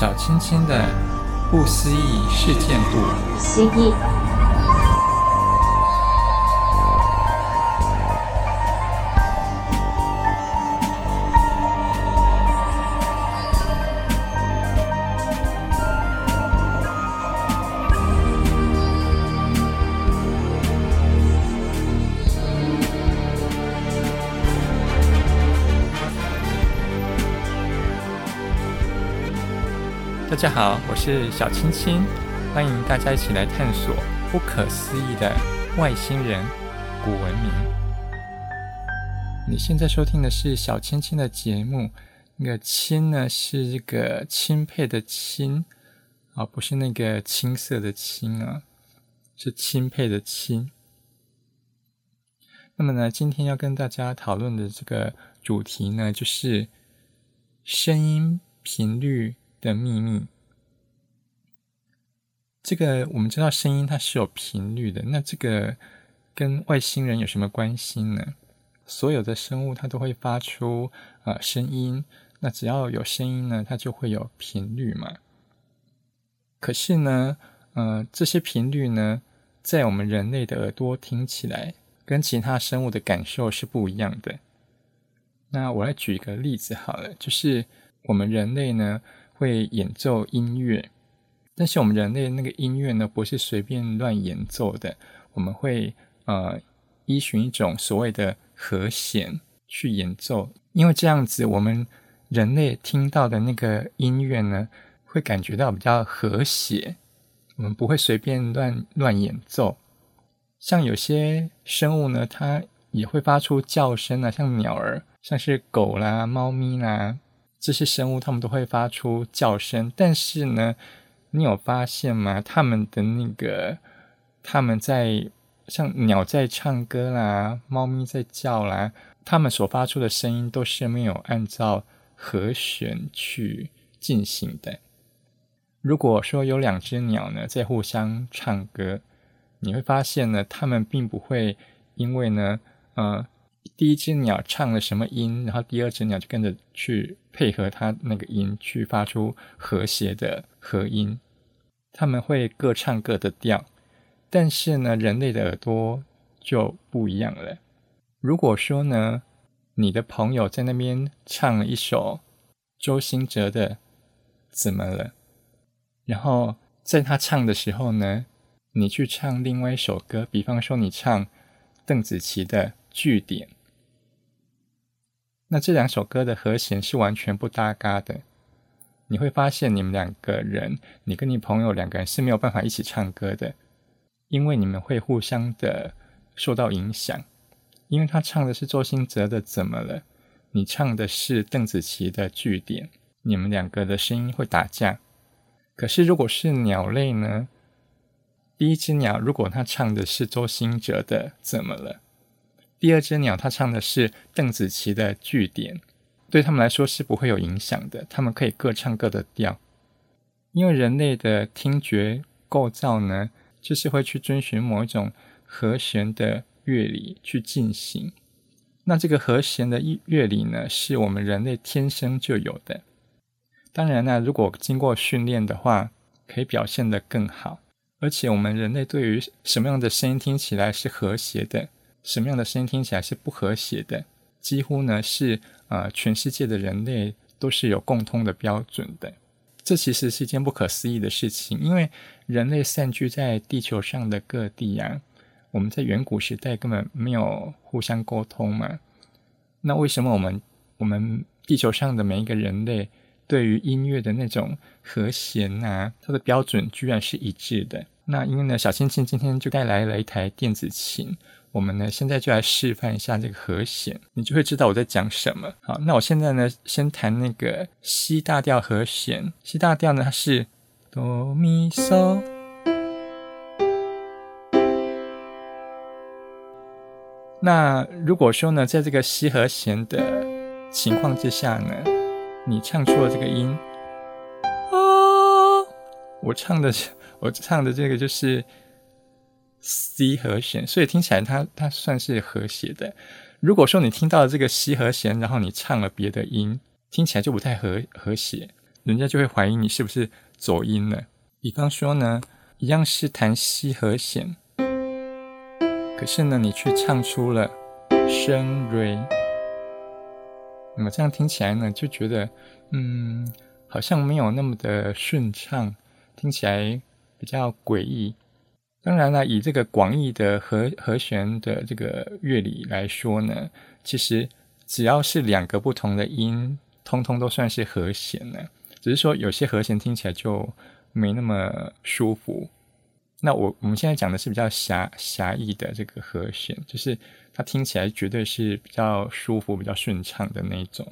小青青的不思议事件簿。思议。大家好，我是小青青，欢迎大家一起来探索不可思议的外星人古文明。你现在收听的是小青青的节目，那个“青”呢是这个钦佩的“钦”啊，不是那个青色的“青”啊，是钦佩的“钦”。那么呢，今天要跟大家讨论的这个主题呢，就是声音频率的秘密。这个我们知道，声音它是有频率的。那这个跟外星人有什么关系呢？所有的生物它都会发出呃声音，那只要有声音呢，它就会有频率嘛。可是呢，呃，这些频率呢，在我们人类的耳朵听起来，跟其他生物的感受是不一样的。那我来举一个例子好了，就是我们人类呢。会演奏音乐，但是我们人类那个音乐呢，不是随便乱演奏的。我们会呃依循一种所谓的和弦去演奏，因为这样子我们人类听到的那个音乐呢，会感觉到比较和谐。我们不会随便乱乱演奏。像有些生物呢，它也会发出叫声啊，像鸟儿，像是狗啦、猫咪啦。这些生物，它们都会发出叫声，但是呢，你有发现吗？它们的那个，它们在像鸟在唱歌啦，猫咪在叫啦，它们所发出的声音都是没有按照和弦去进行的。如果说有两只鸟呢，在互相唱歌，你会发现呢，它们并不会因为呢，呃。第一只鸟唱了什么音，然后第二只鸟就跟着去配合它那个音，去发出和谐的和音。他们会各唱各的调，但是呢，人类的耳朵就不一样了。如果说呢，你的朋友在那边唱了一首周兴哲的《怎么了》，然后在他唱的时候呢，你去唱另外一首歌，比方说你唱邓紫棋的。句点，那这两首歌的和弦是完全不搭嘎的。你会发现，你们两个人，你跟你朋友两个人是没有办法一起唱歌的，因为你们会互相的受到影响。因为他唱的是周兴哲的《怎么了》，你唱的是邓紫棋的句点，你们两个的声音会打架。可是如果是鸟类呢？第一只鸟如果它唱的是周兴哲的《怎么了》。第二只鸟，它唱的是邓紫棋的句点，对他们来说是不会有影响的。他们可以各唱各的调，因为人类的听觉构造呢，就是会去遵循某一种和弦的乐理去进行。那这个和弦的乐理呢，是我们人类天生就有的。当然呢，如果经过训练的话，可以表现得更好。而且我们人类对于什么样的声音听起来是和谐的，什么样的声音听起来是不和谐的？几乎呢是呃全世界的人类都是有共通的标准的。这其实是一件不可思议的事情，因为人类散居在地球上的各地啊，我们在远古时代根本没有互相沟通嘛。那为什么我们我们地球上的每一个人类对于音乐的那种和弦啊，它的标准居然是一致的？那因为呢，小青青今天就带来了一台电子琴。我们呢，现在就来示范一下这个和弦，你就会知道我在讲什么。好，那我现在呢，先弹那个西大调和弦。西大调呢，它是哆咪嗦。那如果说呢，在这个西和弦的情况之下呢，你唱出了这个音，哦，我唱的，我唱的这个就是。C 和弦，所以听起来它它算是和谐的。如果说你听到这个 C 和弦，然后你唱了别的音，听起来就不太和和谐。人家就会怀疑你是不是走音了。比方说呢，一样是弹西和弦，可是呢，你却唱出了升瑞，那么这样听起来呢，就觉得嗯，好像没有那么的顺畅，听起来比较诡异。当然了，以这个广义的和和弦的这个乐理来说呢，其实只要是两个不同的音，通通都算是和弦呢。只是说有些和弦听起来就没那么舒服。那我我们现在讲的是比较狭狭义的这个和弦，就是它听起来绝对是比较舒服、比较顺畅的那种。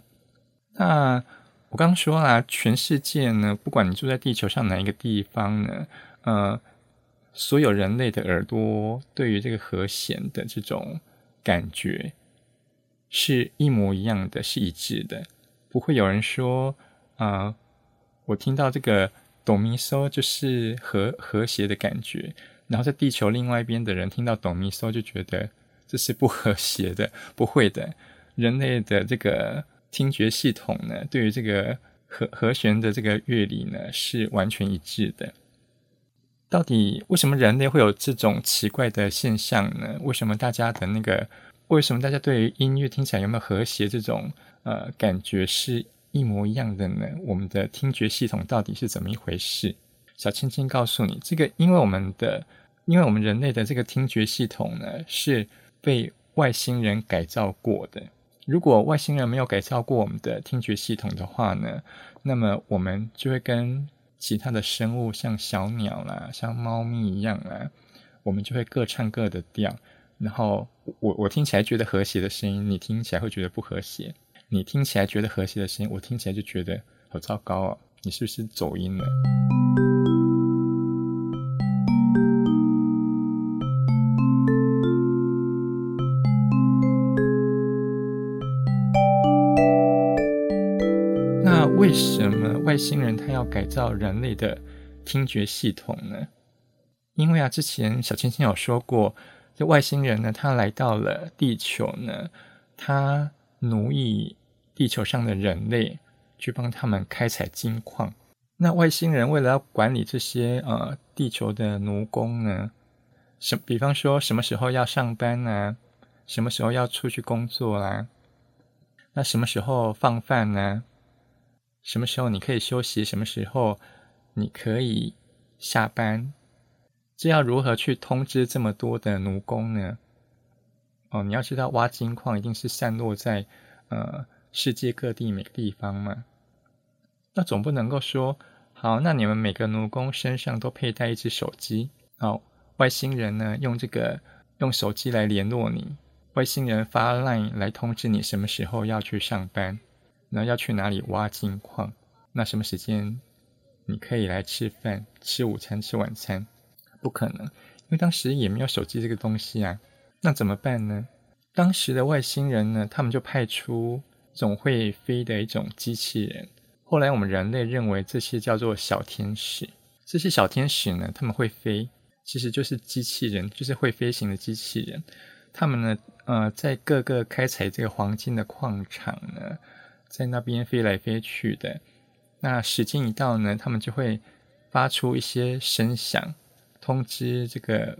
那我刚刚说啦，全世界呢，不管你住在地球上哪一个地方呢，呃。所有人类的耳朵对于这个和弦的这种感觉是一模一样的，是一致的，不会有人说啊、我听到这个哆咪嗦就是和和谐的感觉，然后在地球另外一边的人听到哆咪嗦就觉得这是不和谐的，不会的，人类的这个听觉系统呢，对于这个和和弦的这个乐理呢，是完全一致的。到底为什么人类会有这种奇怪的现象呢？为什么大家的那个，为什么大家对于音乐听起来有没有和谐这种呃感觉是一模一样的呢？我们的听觉系统到底是怎么一回事？小青青告诉你，这个因为我们的，因为我们人类的这个听觉系统呢是被外星人改造过的。如果外星人没有改造过我们的听觉系统的话呢，那么我们就会跟其他的生物像小鸟啦，像猫咪一样啦，我们就会各唱各的调。然后我我听起来觉得和谐的声音，你听起来会觉得不和谐；你听起来觉得和谐的声音，我听起来就觉得好糟糕哦。你是不是走音了？那为什么星人他要改造人类的听觉系统呢？因为啊，之前小青青有说过，这外星人呢，他来到了地球呢，他奴役地球上的人类，去帮他们开采金矿。那外星人为了要管理这些呃地球的奴工呢，什比方说什么时候要上班啊，什么时候要出去工作啦、啊，那什么时候放饭呢？什么时候你可以休息？什么时候你可以下班？这要如何去通知这么多的奴工呢？哦，你要知道，挖金矿一定是散落在呃世界各地每个地方嘛。那总不能够说，好，那你们每个奴工身上都佩戴一只手机，好，外星人呢用这个用手机来联络你，外星人发 line 来通知你什么时候要去上班。那要去哪里挖金矿？那什么时间你可以来吃饭、吃午餐、吃晚餐？不可能，因为当时也没有手机这个东西啊。那怎么办呢？当时的外星人呢，他们就派出一种会飞的一种机器人。后来我们人类认为这些叫做小天使。这些小天使呢，他们会飞，其实就是机器人，就是会飞行的机器人。他们呢，呃，在各个开采这个黄金的矿场呢。在那边飞来飞去的，那时间一到呢，他们就会发出一些声响，通知这个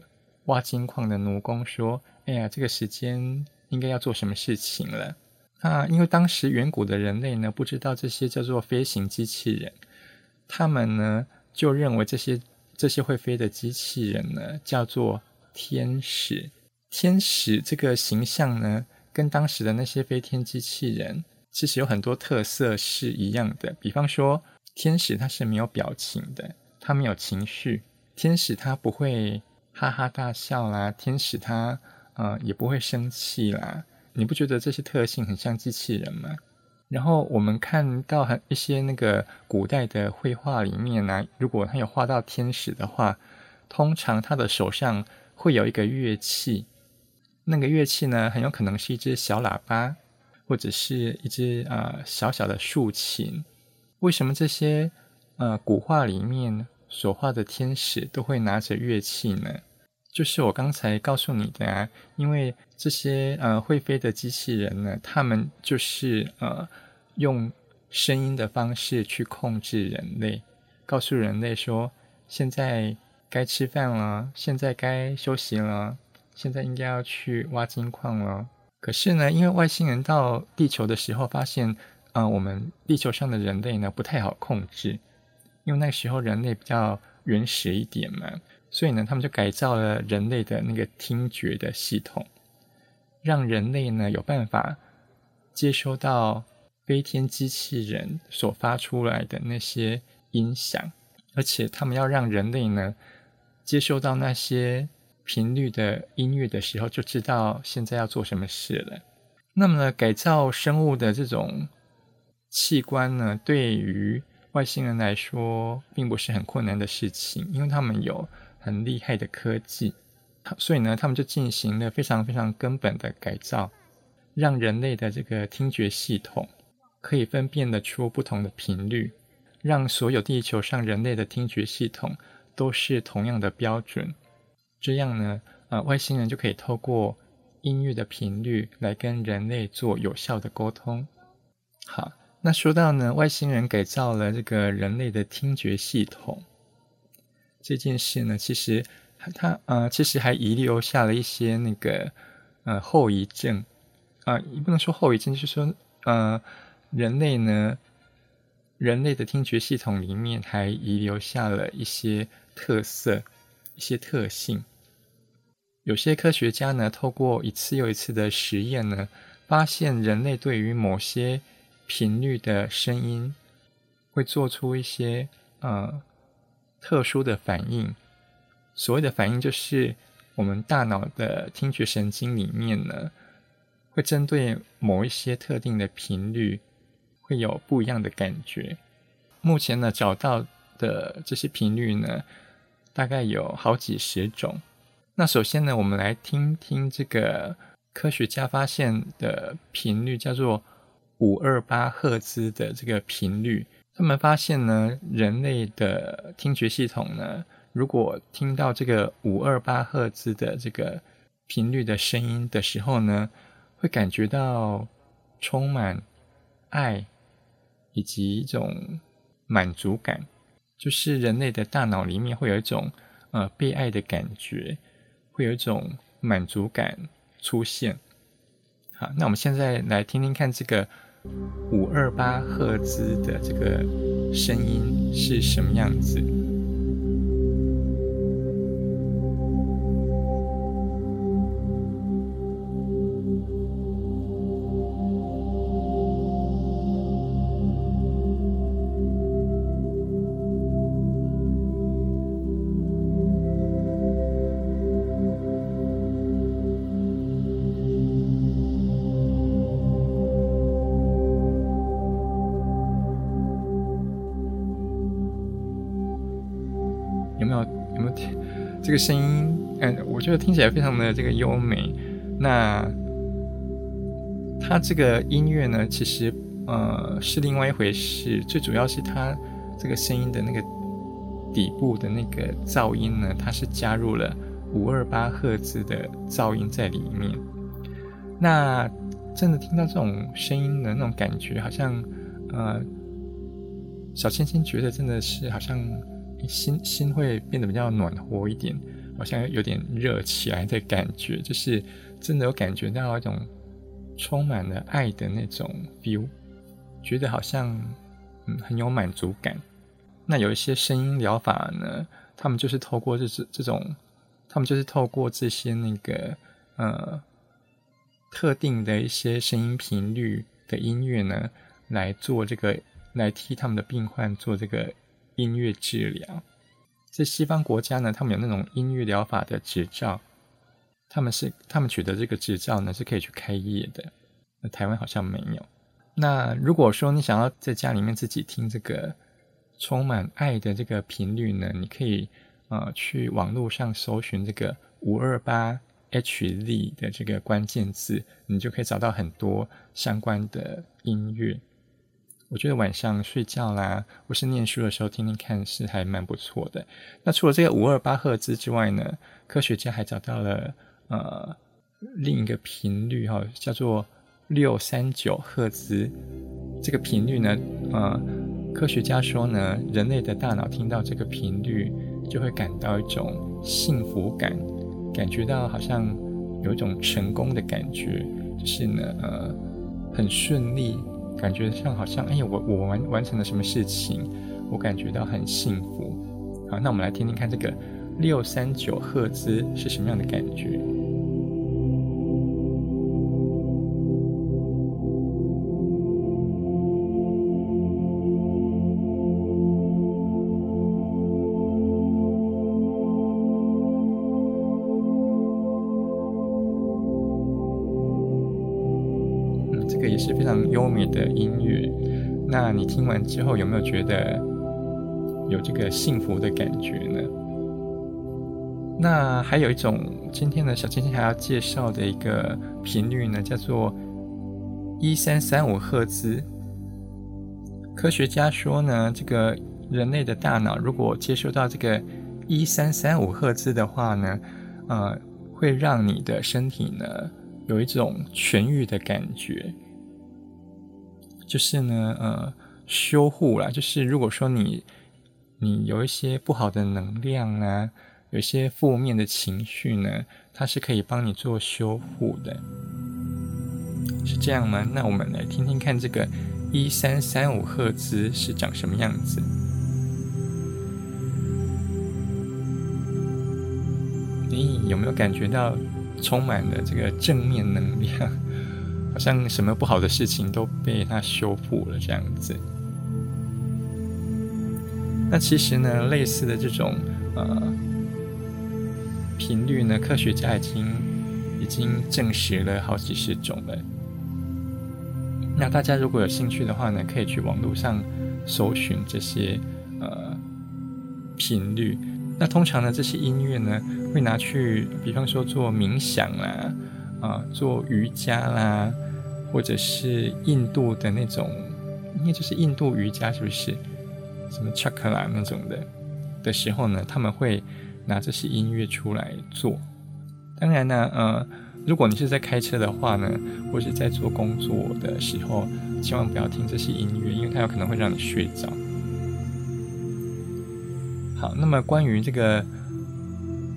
挖金矿的奴工说：“哎呀，这个时间应该要做什么事情了。”那因为当时远古的人类呢，不知道这些叫做飞行机器人，他们呢就认为这些这些会飞的机器人呢叫做天使。天使这个形象呢，跟当时的那些飞天机器人。其实有很多特色是一样的，比方说天使它是没有表情的，它没有情绪，天使它不会哈哈大笑啦，天使它呃也不会生气啦，你不觉得这些特性很像机器人吗？然后我们看到很一些那个古代的绘画里面呢、啊，如果他有画到天使的话，通常他的手上会有一个乐器，那个乐器呢很有可能是一只小喇叭。或者是一只呃小小的竖琴，为什么这些呃古画里面所画的天使都会拿着乐器呢？就是我刚才告诉你的啊，因为这些呃会飞的机器人呢，他们就是呃用声音的方式去控制人类，告诉人类说，现在该吃饭了，现在该休息了，现在应该要去挖金矿了。可是呢，因为外星人到地球的时候发现，啊、我们地球上的人类呢不太好控制，因为那时候人类比较原始一点嘛，所以呢，他们就改造了人类的那个听觉的系统，让人类呢有办法接收到飞天机器人所发出来的那些音响，而且他们要让人类呢接收到那些频率的音乐的时候，就知道现在要做什么事了。那么呢，改造生物的这种器官呢，对于外星人来说，并不是很困难的事情，因为他们有很厉害的科技，所以呢，他们就进行了非常非常根本的改造，让人类的这个听觉系统可以分辨得出不同的频率，让所有地球上人类的听觉系统都是同样的标准。这样呢，呃，外星人就可以透过音乐的频率来跟人类做有效的沟通。好，那说到呢，外星人改造了这个人类的听觉系统这件事呢，其实它呃，其实还遗留下了一些那个呃后遗症啊，呃，也不能说后遗症，就是说呃，人类呢，人类的听觉系统里面还遗留下了一些特色。一些特性，有些科学家呢，透过一次又一次的实验呢，发现人类对于某些频率的声音，会做出一些呃特殊的反应。所谓的反应，就是我们大脑的听觉神经里面呢，会针对某一些特定的频率，会有不一样的感觉。目前呢，找到的这些频率呢，大概有好几十种。那首先呢，我们来听听这个科学家发现的频率，叫做五二八赫兹的这个频率。他们发现呢，人类的听觉系统呢，如果听到这个五二八赫兹的这个频率的声音的时候呢，会感觉到充满爱以及一种满足感。就是人类的大脑里面会有一种呃被爱的感觉，会有一种满足感出现。好，那我们现在来听听看这个五二八赫兹的这个声音是什么样子。这个声音，嗯，我觉得听起来非常的这个优美。那它这个音乐呢，其实呃是另外一回事。最主要是它这个声音的那个底部的那个噪音呢，它是加入了五二八赫兹的噪音在里面。那真的听到这种声音的那种感觉，好像呃，小千千觉得真的是好像。心心会变得比较暖和一点，好像有点热起来的感觉，就是真的有感觉到一种充满了爱的那种 feel，觉得好像嗯很有满足感。那有一些声音疗法呢，他们就是透过这这这种，他们就是透过这些那个呃特定的一些声音频率的音乐呢，来做这个，来替他们的病患做这个。音乐治疗，在西方国家呢，他们有那种音乐疗法的执照，他们是他们取得这个执照呢，是可以去开业的。那台湾好像没有。那如果说你想要在家里面自己听这个充满爱的这个频率呢，你可以呃去网络上搜寻这个五二八 Hz 的这个关键字，你就可以找到很多相关的音乐。我觉得晚上睡觉啦，或是念书的时候听听看是还蛮不错的。那除了这个五二八赫兹之外呢，科学家还找到了呃另一个频率哈、叫做六三九赫兹。这个频率呢，呃，科学家说呢，人类的大脑听到这个频率，就会感到一种幸福感，感觉到好像有一种成功的感觉，就是呢，呃，很顺利，感觉像好像，哎，我我完完成了什么事情，我感觉到很幸福。好，那我们来听听看这个六三九赫兹是什么样的感觉。非常优美的音乐。那你听完之后有没有觉得有这个幸福的感觉呢？那还有一种今天的小星星还要介绍的一个频率呢，叫做一三三五赫兹。科学家说呢，这个人类的大脑如果接收到这个一三三五赫兹的话呢，呃，会让你的身体呢有一种痊愈的感觉。就是呢，呃，修护啦。就是如果说你你有一些不好的能量啊，有一些负面的情绪呢，它是可以帮你做修护的，是这样吗？那我们来听听看这个一三三五赫兹是长什么样子。你有没有感觉到充满了这个正面能量？好像什么不好的事情都被它修复了这样子。那其实呢，类似的这种呃频率呢，科学家已经已经证实了好几十种了。那大家如果有兴趣的话呢，可以去网络上搜寻这些呃频率。那通常呢，这些音乐呢，会拿去，比方说做冥想啦。啊，啊做瑜伽啦，或者是印度的那种，应该就是印度瑜伽，是不是？什么恰克拉那种的的时候呢，他们会拿这些音乐出来做。当然呢，呃，如果你是在开车的话呢，或者在做工作的时候，千万不要听这些音乐，因为它有可能会让你睡着。好，那么关于这个。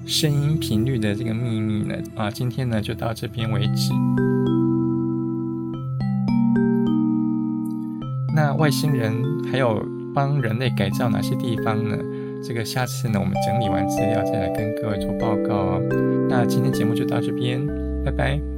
声音频率的这个秘密呢，啊，今天呢就到这边为止。那外星人还有帮人类改造哪些地方呢？这个下次呢我们整理完资料再来跟各位做报告哦。那今天节目就到这边，拜拜。